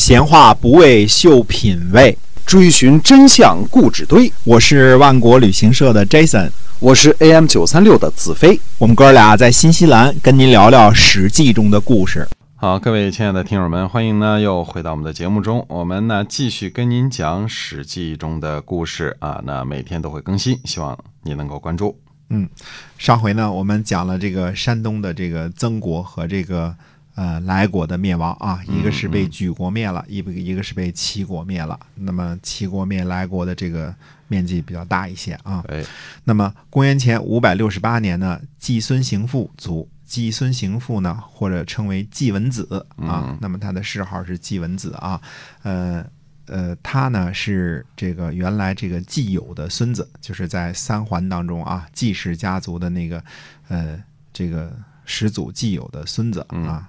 闲话不为秀品味，追寻真相故纸堆。我是万国旅行社的 Jason，我是 AM 九三六的子飞。我们哥俩在新西兰跟您聊聊《史记》中的故事。好，各位亲爱的听友们，欢迎呢又回到我们的节目中。我们呢继续跟您讲《史记》中的故事啊，那每天都会更新，希望你能够关注。嗯，上回呢我们讲了这个山东的这个曾国和这个呃莱国的灭亡啊，一个是被莒国灭了，一个一个是被齐国灭了。那么齐国灭莱国的这个面积比较大一些啊。哎，那么公元前五百六十八年呢，季孙行父卒。季孙行父呢，或者称为季文子啊，那么他的谥号是季文子啊，呃呃，他呢是这个原来这个季友的孙子，就是在三桓当中啊，季氏家族的那个呃这个始祖季友的孙子啊，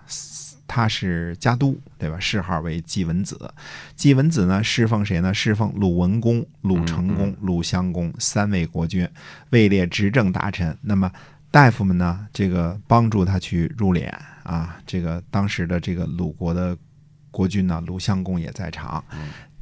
他是家督对吧？谥号为季文子。季文子呢侍奉谁呢？侍奉鲁文公、鲁成公、鲁襄公三位国君，位列执政大臣。那么大夫们呢，这个帮助他去入殓啊。这个当时的这个鲁国的国君呢，鲁襄公也在场。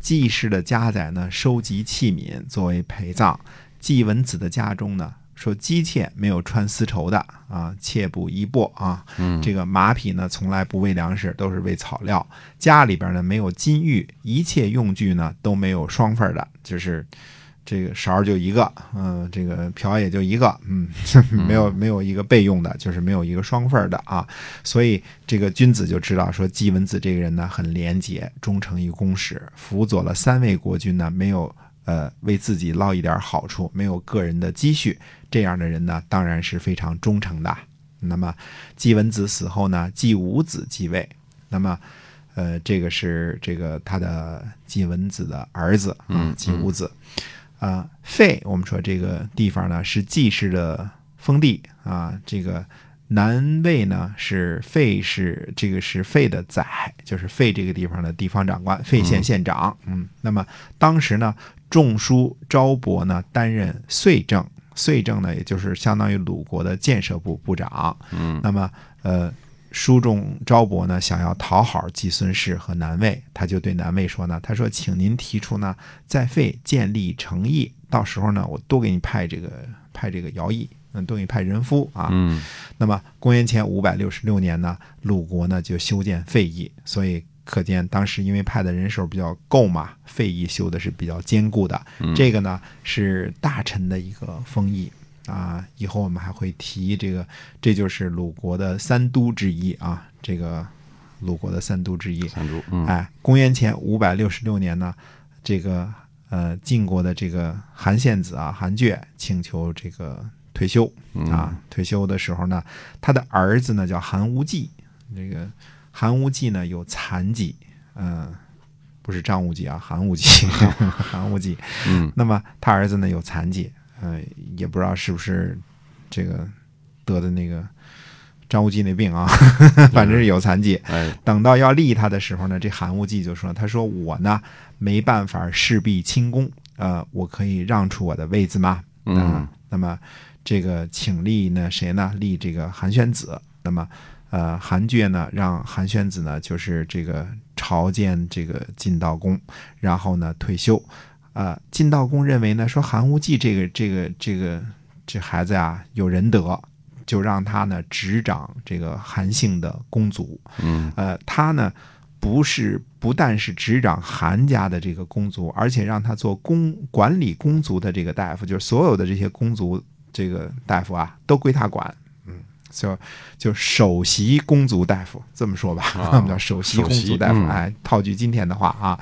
季氏的家宰呢，收集器皿作为陪葬。季文子的家中呢，说姬妾没有穿丝绸的啊，妾不衣帛啊。这个马匹呢，从来不喂粮食，都是喂草料。家里边呢，没有金玉，一切用具呢都没有双份的，就是。这个勺就一个，嗯，这个瓢也就一个，嗯，没有没有一个备用的，就是没有一个双份的啊。所以这个君子就知道说，姬文子这个人呢很廉洁，忠诚于公使，辅佐了三位国君呢，没有呃为自己捞一点好处，没有个人的积蓄，这样的人呢当然是非常忠诚的。那么季文子死后呢，季武子继位，那么呃这个是这个他的季文子的儿子，嗯，季武子。啊，费，我们说这个地方呢是季氏的封地啊。这个南魏呢是费氏，这个是费的宰，就是费这个地方的地方长官，费县县长。嗯，那么当时呢，仲舒昭伯呢担任岁政，岁政呢也就是相当于鲁国的建设部部长。嗯，那么呃。书中昭伯呢，想要讨好季孙氏和南魏，他就对南魏说呢：“他说，请您提出呢，在费建立城邑，到时候呢，我多给你派这个派这个徭役，嗯，多给你派人夫啊。”嗯。那么，公元前五百六十六年呢，鲁国呢就修建废邑，所以可见当时因为派的人手比较够嘛，费邑修的是比较坚固的。这个呢是大臣的一个封邑。啊，以后我们还会提这个，这就是鲁国的三都之一啊。这个鲁国的三都之一，三都。嗯，哎，公元前五百六十六年呢，这个呃晋国的这个韩献子啊，韩厥请求这个退休啊。退休的时候呢，他的儿子呢叫韩无忌，这个韩无忌呢有残疾，嗯，不是张无忌啊，韩无忌，韩无忌。嗯，那么他儿子呢有残疾。呃，也不知道是不是这个得的那个张无忌那病啊，反正是有残疾。等到要立他的时候呢，这韩无忌就说：“他说我呢没办法事必亲功，呃，我可以让出我的位子吗？嗯，那么这个请立呢谁呢？立这个韩宣子。那么呃，韩厥呢让韩宣子呢就是这个朝见这个晋悼公，然后呢退休。”啊，晋悼公认为呢，说韩无忌这个这个这个这孩子啊有仁德，就让他呢执掌这个韩姓的公族。嗯，呃，他呢不是不但是执掌韩家的这个公族，而且让他做公管理公族的这个大夫，就是所有的这些公族这个大夫啊都归他管。就就首席公族大夫这么说吧，我们叫首席公族大夫。哎，套句今天的话啊，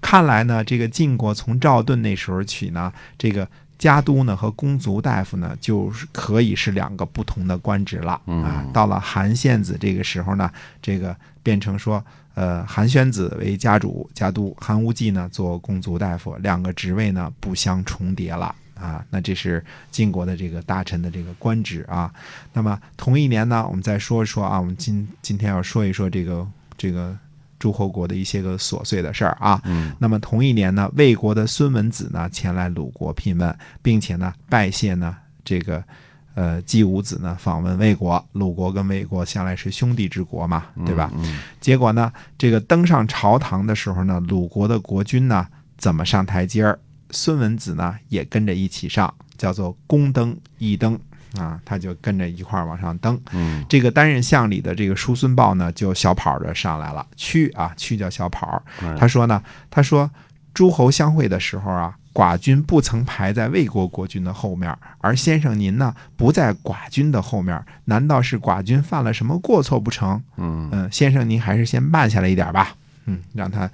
看来呢，这个晋国从赵盾那时候起呢，这个家督呢和公族大夫呢，就是可以是两个不同的官职了啊。到了韩献子这个时候呢，这个变成说，呃，韩宣子为家主家督，韩无忌呢做公族大夫，两个职位呢不相重叠了。啊，那这是晋国的这个大臣的这个官职啊。那么同一年呢，我们再说一说啊，我们今今天要说一说这个这个诸侯国的一些个琐碎的事儿啊。嗯。那么同一年呢，魏国的孙文子呢前来鲁国聘问，并且呢拜谢呢这个呃，季武子呢访问魏国，鲁国跟魏国向来是兄弟之国嘛，对吧？嗯结果呢，这个登上朝堂的时候呢，鲁国的国君呢怎么上台阶儿？孙文子呢也跟着一起上，叫做宫登一登啊，他就跟着一块儿往上登。嗯这个担任相里的这个叔孙豹呢，就小跑着上来了。屈啊，屈叫小跑。嗯，他说呢，他说诸侯相会的时候啊，寡君不曾排在魏国国君的后面，而先生您呢不在寡君的后面，难道是寡君犯了什么过错不成？嗯嗯，先生您还是先慢下来一点吧。嗯，让他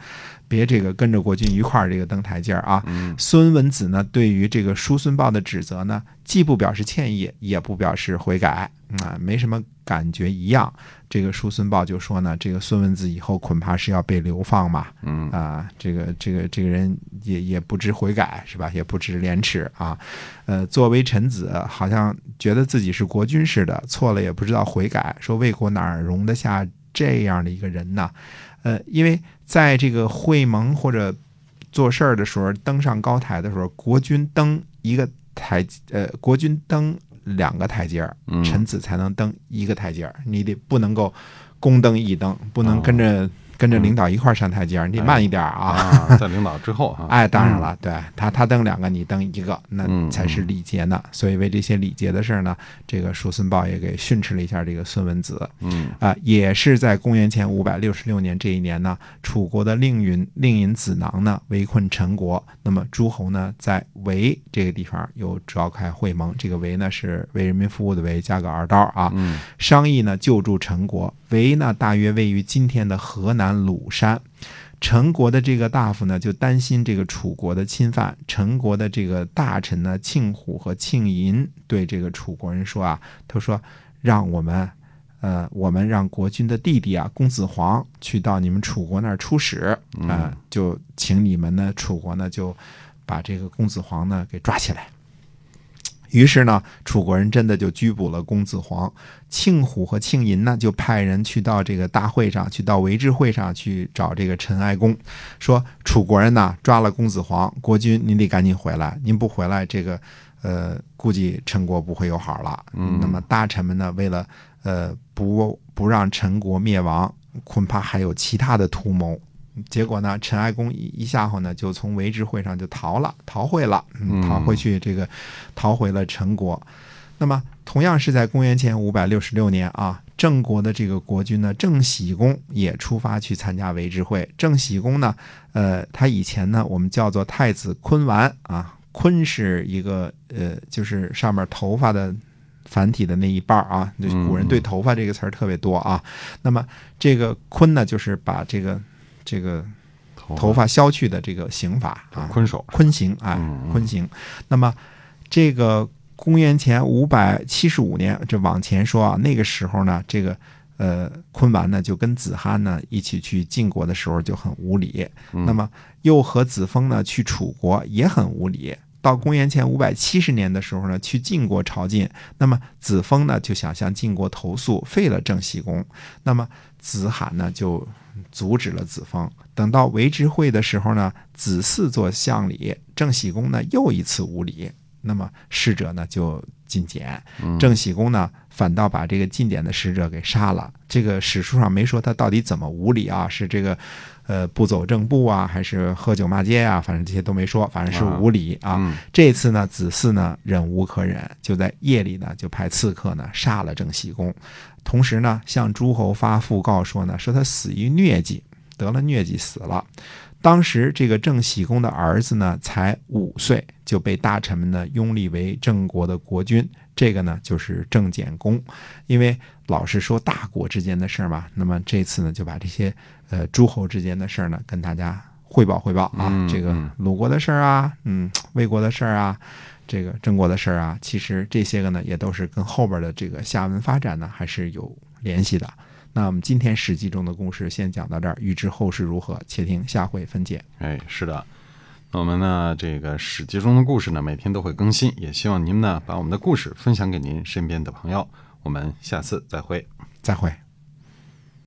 别这个跟着国君一块儿这个登台阶儿啊。嗯孙文子呢，对于这个叔孙豹的指责呢，既不表示歉意，也不表示悔改，啊、没什么感觉一样。这个叔孙豹就说呢，这个孙文子以后恐怕是要被流放嘛，嗯啊，这个这个这个人也也不知悔改是吧？也不知廉耻啊，呃，作为臣子，好像觉得自己是国君似的，错了也不知道悔改，说魏国哪儿容得下这样的一个人呢？呃，因为在这个会盟或者做事儿的时候，登上高台的时候，国君登一个台，呃，国君登两个台阶儿，嗯。臣子才能登一个台阶儿，你得不能够功登一登，不能跟着、跟着领导一块儿上台阶儿，你得慢一点儿啊。啊，在领导之后啊，哎，当然了，对他他登两个，你登一个，那嗯才是礼节呢。所以为这些礼节的事儿呢，这个叔孙豹也给训斥了一下这个孙文子。嗯啊、也是在公元前五百六十六年这一年呢，楚国的令尹令尹子囊呢围困陈国，那么诸侯呢在围这个地方又召开会盟，这个围呢是为人民服务的围，加个二刀啊，嗯商议呢救助陈国。围呢大约位于今天的河南鲁山。陈国的这个大夫呢，就担心这个楚国的侵犯。陈国的这个大臣呢，庆虎和庆寅对这个楚国人说啊，他说让我们，呃，我们让国君的弟弟啊，公子黄去到你们楚国那儿出使，啊、就请你们呢，楚国呢就把这个公子黄呢给抓起来。于是呢，楚国人真的就拘捕了公子黄。庆虎和庆寅呢，就派人去到这个大会上，去到维治会上去找这个陈哀公，说楚国人呐抓了公子黄，国君您得赶紧回来，您不回来，这个呃估计陈国不会有好了。嗯那么大臣们呢，为了呃不不让陈国灭亡，恐怕还有其他的图谋。结果呢，陈哀公一一下后呢，就从围治会上就逃了，逃会了，嗯，嗯逃回去这个，逃回了陈国。那么，同样是在公元前五百六十六年啊，郑国的这个国君呢，郑喜公也出发去参加围治会。郑喜公呢，呃，他以前呢，我们叫做太子昆丸啊，昆是一个呃，就是上面头发的繁体的那一半啊，就是古人对头发这个词儿特别多啊。那么这个昆呢，就是把这个这个头发削去的这个刑法啊，坤手，坤刑，哎嗯嗯，坤刑。那么这个公元前五百七十五年，这往前说啊，那个时候呢，这个呃坤完呢就跟子罕呢一起去晋国的时候就很无礼，嗯那么又和子封呢去楚国也很无礼。到公元前五百七十年的时候呢，去晋国朝觐，那么子封呢就想向晋国投诉，废了郑喜公。那么子罕呢就阻止了子封。等到维之会的时候呢，子嗣做相礼，郑喜公呢又一次无礼，那么使者呢就进谏，郑喜公呢反倒把这个进谏的使者给杀了。这个史书上没说他到底怎么无礼啊，是这个呃不走正步啊，还是喝酒骂街啊？反正这些都没说，反正是无礼啊。嗯这次呢，子嗣呢忍无可忍，就在夜里呢就派刺客呢杀了郑喜公，同时呢向诸侯发讣告说呢，说他死于疟疾，得了疟疾死了。当时这个郑喜公的儿子呢才五岁，就被大臣们呢拥立为郑国的国君。这个呢就是郑简公，因为老是说大国之间的事儿嘛，那么这次呢就把这些呃诸侯之间的事儿呢跟大家汇报汇报啊，嗯这个嗯鲁国的事儿啊，嗯，魏国的事儿啊，这个郑国的事儿啊，其实这些个呢也都是跟后边的这个下文发展呢还是有联系的。那我们今天《史记》中的故事先讲到这儿，预知后事如何，且听下回分解。哎，是的。那我们呢，这个史记中的故事呢，每天都会更新，也希望您呢把我们的故事分享给您身边的朋友。我们下次再会。再会。